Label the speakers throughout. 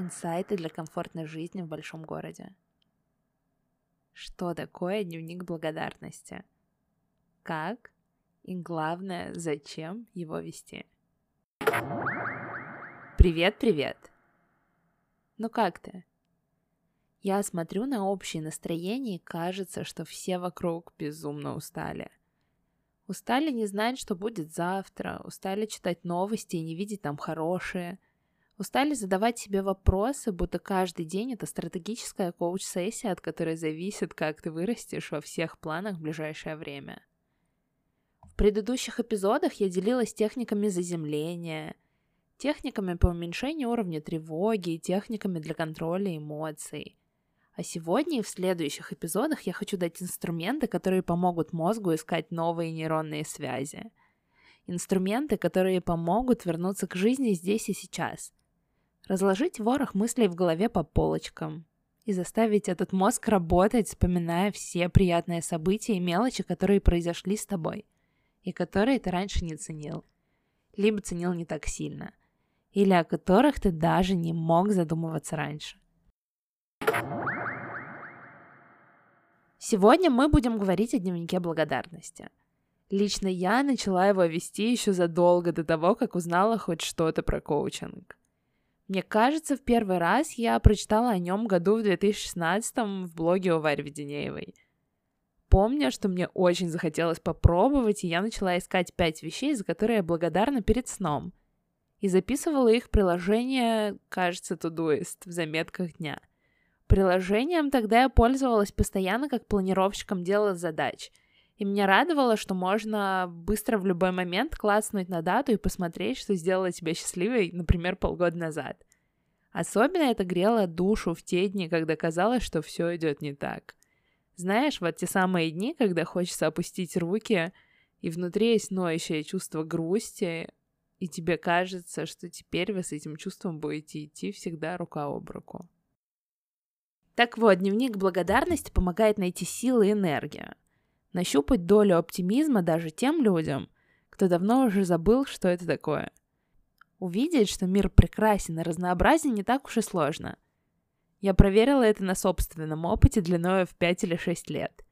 Speaker 1: Инсайты для комфортной жизни в большом городе. Что такое дневник благодарности? Как? И главное, зачем его вести? Привет, привет! Ну как ты? Я смотрю на общее настроение и кажется, что все вокруг безумно устали. Устали не знать, что будет завтра, устали читать новости и не видеть там хорошее – Устали задавать себе вопросы, будто каждый день это стратегическая коуч-сессия, от которой зависит, как ты вырастешь во всех планах в ближайшее время. В предыдущих эпизодах я делилась техниками заземления, техниками по уменьшению уровня тревоги и техниками для контроля эмоций. А сегодня и в следующих эпизодах я хочу дать инструменты, которые помогут мозгу искать новые нейронные связи. Инструменты, которые помогут вернуться к жизни здесь и сейчас – разложить ворох мыслей в голове по полочкам и заставить этот мозг работать, вспоминая все приятные события и мелочи, которые произошли с тобой, и которые ты раньше не ценил, либо ценил не так сильно, или о которых ты даже не мог задумываться раньше. Сегодня мы будем говорить о дневнике благодарности. Лично я начала его вести еще задолго до того, как узнала хоть что-то про коучинг. Мне кажется, в первый раз я прочитала о нем году в 2016 в блоге у Вари Веденеевой. Помню, что мне очень захотелось попробовать, и я начала искать пять вещей, за которые я благодарна перед сном. И записывала их приложение, кажется, Todoist в заметках дня. Приложением тогда я пользовалась постоянно как планировщиком дела задач. И меня радовало, что можно быстро в любой момент класснуть на дату и посмотреть, что сделало тебя счастливой, например, полгода назад. Особенно это грело душу в те дни, когда казалось, что все идет не так. Знаешь, вот те самые дни, когда хочется опустить руки, и внутри есть ноющее чувство грусти, и тебе кажется, что теперь вы с этим чувством будете идти всегда рука об руку. Так вот, дневник благодарности помогает найти силы и энергию нащупать долю оптимизма даже тем людям, кто давно уже забыл, что это такое. Увидеть, что мир прекрасен и разнообразен, не так уж и сложно. Я проверила это на собственном опыте длиной в 5 или 6 лет.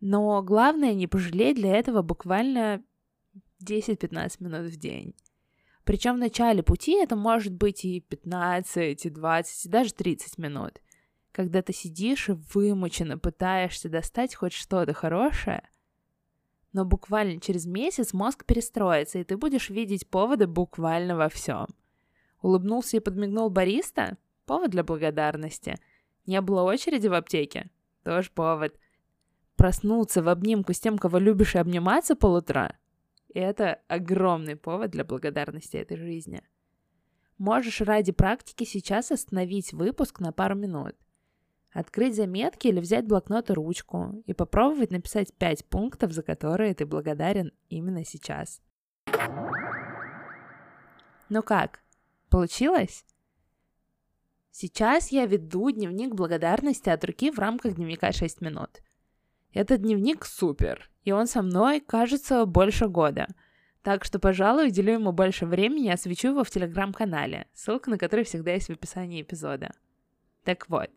Speaker 1: Но главное не пожалеть для этого буквально 10-15 минут в день. Причем в начале пути это может быть и 15, и 20, и даже 30 минут когда ты сидишь и вымученно пытаешься достать хоть что-то хорошее, но буквально через месяц мозг перестроится, и ты будешь видеть поводы буквально во всем. Улыбнулся и подмигнул бариста? Повод для благодарности. Не было очереди в аптеке? Тоже повод. Проснуться в обнимку с тем, кого любишь, и обниматься полутра? Это огромный повод для благодарности этой жизни. Можешь ради практики сейчас остановить выпуск на пару минут – открыть заметки или взять блокнот и ручку и попробовать написать пять пунктов, за которые ты благодарен именно сейчас. Ну как, получилось? Сейчас я веду дневник благодарности от руки в рамках дневника 6 минут. Этот дневник супер, и он со мной, кажется, больше года. Так что, пожалуй, уделю ему больше времени и освещу его в телеграм-канале, ссылка на который всегда есть в описании эпизода. Так вот,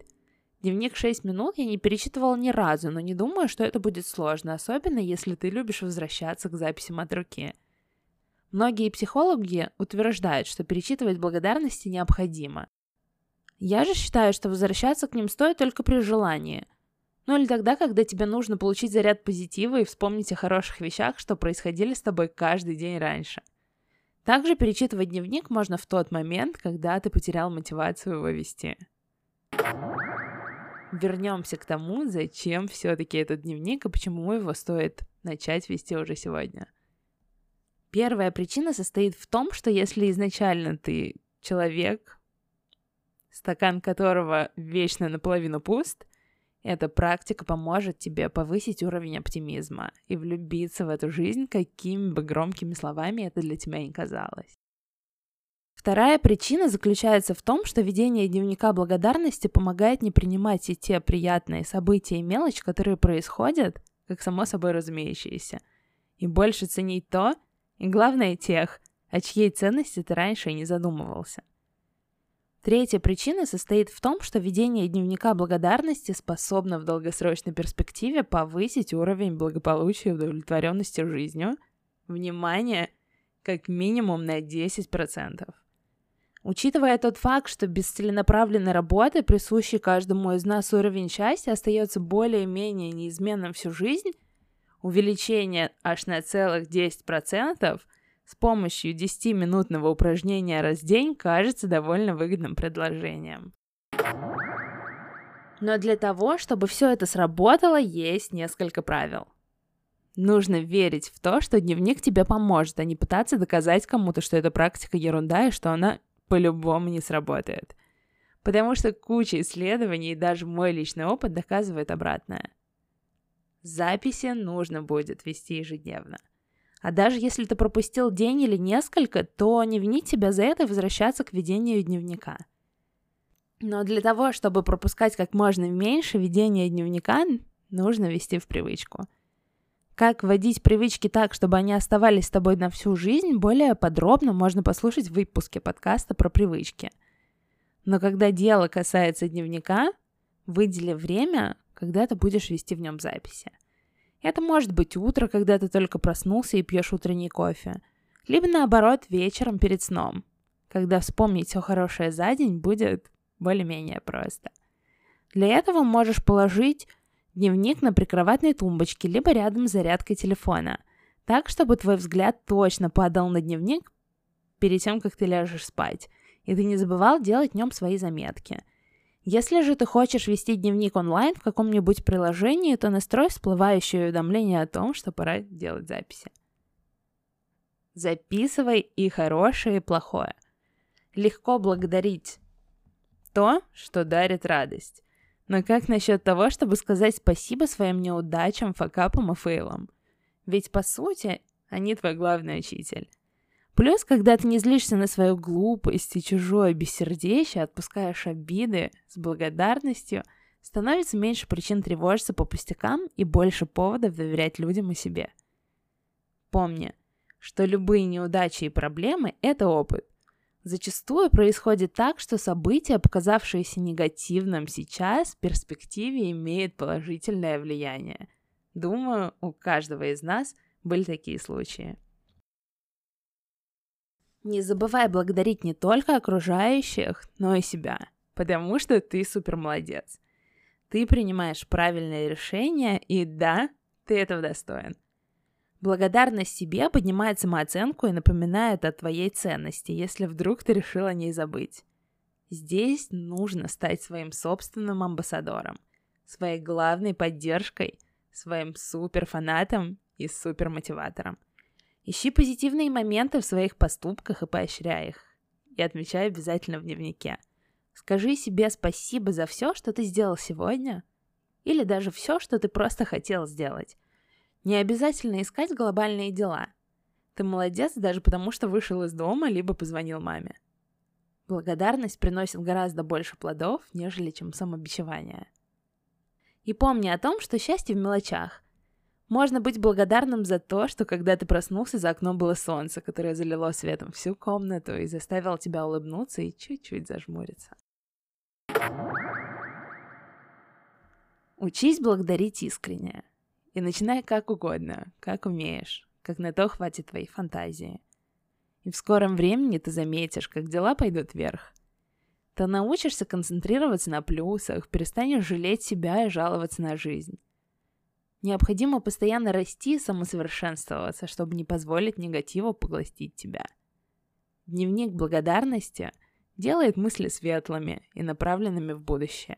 Speaker 1: Дневник 6 минут я не перечитывала ни разу, но не думаю, что это будет сложно, особенно если ты любишь возвращаться к записям от руки. Многие психологи утверждают, что перечитывать благодарности необходимо. Я же считаю, что возвращаться к ним стоит только при желании. Ну или тогда, когда тебе нужно получить заряд позитива и вспомнить о хороших вещах, что происходили с тобой каждый день раньше. Также перечитывать дневник можно в тот момент, когда ты потерял мотивацию его вести вернемся к тому, зачем все-таки этот дневник и почему его стоит начать вести уже сегодня. Первая причина состоит в том, что если изначально ты человек, стакан которого вечно наполовину пуст, эта практика поможет тебе повысить уровень оптимизма и влюбиться в эту жизнь, какими бы громкими словами это для тебя ни казалось. Вторая причина заключается в том, что ведение дневника благодарности помогает не принимать и те приятные события и мелочи, которые происходят, как само собой разумеющиеся, и больше ценить то, и главное тех, о чьей ценности ты раньше и не задумывался. Третья причина состоит в том, что ведение дневника благодарности способно в долгосрочной перспективе повысить уровень благополучия и удовлетворенности жизнью. Внимание! Как минимум на 10%. Учитывая тот факт, что без целенаправленной работы, присущий каждому из нас уровень счастья остается более-менее неизменным всю жизнь, увеличение аж на целых 10% с помощью 10-минутного упражнения раз в день кажется довольно выгодным предложением. Но для того, чтобы все это сработало, есть несколько правил. Нужно верить в то, что дневник тебе поможет, а не пытаться доказать кому-то, что эта практика ерунда и что она по-любому не сработает. Потому что куча исследований и даже мой личный опыт доказывает обратное. Записи нужно будет вести ежедневно. А даже если ты пропустил день или несколько, то не винить себя за это и возвращаться к ведению дневника. Но для того, чтобы пропускать как можно меньше ведения дневника, нужно вести в привычку. Как вводить привычки так, чтобы они оставались с тобой на всю жизнь, более подробно можно послушать в выпуске подкаста про привычки. Но когда дело касается дневника, выдели время, когда ты будешь вести в нем записи. Это может быть утро, когда ты только проснулся и пьешь утренний кофе. Либо наоборот, вечером перед сном, когда вспомнить все хорошее за день будет более-менее просто. Для этого можешь положить дневник на прикроватной тумбочке, либо рядом с зарядкой телефона, так, чтобы твой взгляд точно падал на дневник перед тем, как ты ляжешь спать, и ты не забывал делать в нем свои заметки. Если же ты хочешь вести дневник онлайн в каком-нибудь приложении, то настрой всплывающее уведомление о том, что пора делать записи. Записывай и хорошее, и плохое. Легко благодарить то, что дарит радость. Но как насчет того, чтобы сказать спасибо своим неудачам, факапам и фейлам? Ведь, по сути, они твой главный учитель. Плюс, когда ты не злишься на свою глупость и чужое бессердечие, отпускаешь обиды с благодарностью, становится меньше причин тревожиться по пустякам и больше поводов доверять людям и себе. Помни, что любые неудачи и проблемы – это опыт. Зачастую происходит так, что события, показавшиеся негативным сейчас, в перспективе имеют положительное влияние. Думаю, у каждого из нас были такие случаи. Не забывай благодарить не только окружающих, но и себя, потому что ты супер молодец. Ты принимаешь правильные решения, и да, ты этого достоин. Благодарность себе поднимает самооценку и напоминает о твоей ценности, если вдруг ты решил о ней забыть. Здесь нужно стать своим собственным амбассадором, своей главной поддержкой, своим суперфанатом и супермотиватором – Ищи позитивные моменты в своих поступках и поощряй их. И отмечай обязательно в дневнике. Скажи себе спасибо за все, что ты сделал сегодня, или даже все, что ты просто хотел сделать. Не обязательно искать глобальные дела. Ты молодец даже потому, что вышел из дома, либо позвонил маме. Благодарность приносит гораздо больше плодов, нежели чем самобичевание. И помни о том, что счастье в мелочах – можно быть благодарным за то, что когда ты проснулся, за окном было солнце, которое залило светом всю комнату и заставило тебя улыбнуться и чуть-чуть зажмуриться. Учись благодарить искренне. И начинай как угодно, как умеешь, как на то хватит твоей фантазии. И в скором времени ты заметишь, как дела пойдут вверх. Ты научишься концентрироваться на плюсах, перестанешь жалеть себя и жаловаться на жизнь. Необходимо постоянно расти и самосовершенствоваться, чтобы не позволить негативу поглотить тебя. Дневник благодарности делает мысли светлыми и направленными в будущее.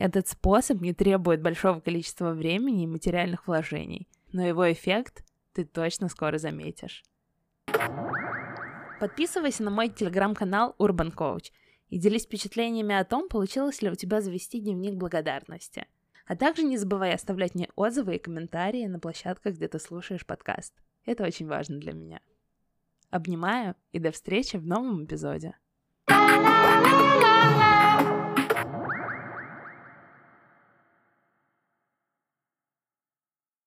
Speaker 1: Этот способ не требует большого количества времени и материальных вложений, но его эффект ты точно скоро заметишь. Подписывайся на мой телеграм-канал Urban Coach и делись впечатлениями о том, получилось ли у тебя завести дневник благодарности – а также не забывай оставлять мне отзывы и комментарии на площадках, где ты слушаешь подкаст. Это очень важно для меня. Обнимаю и до встречи в новом эпизоде.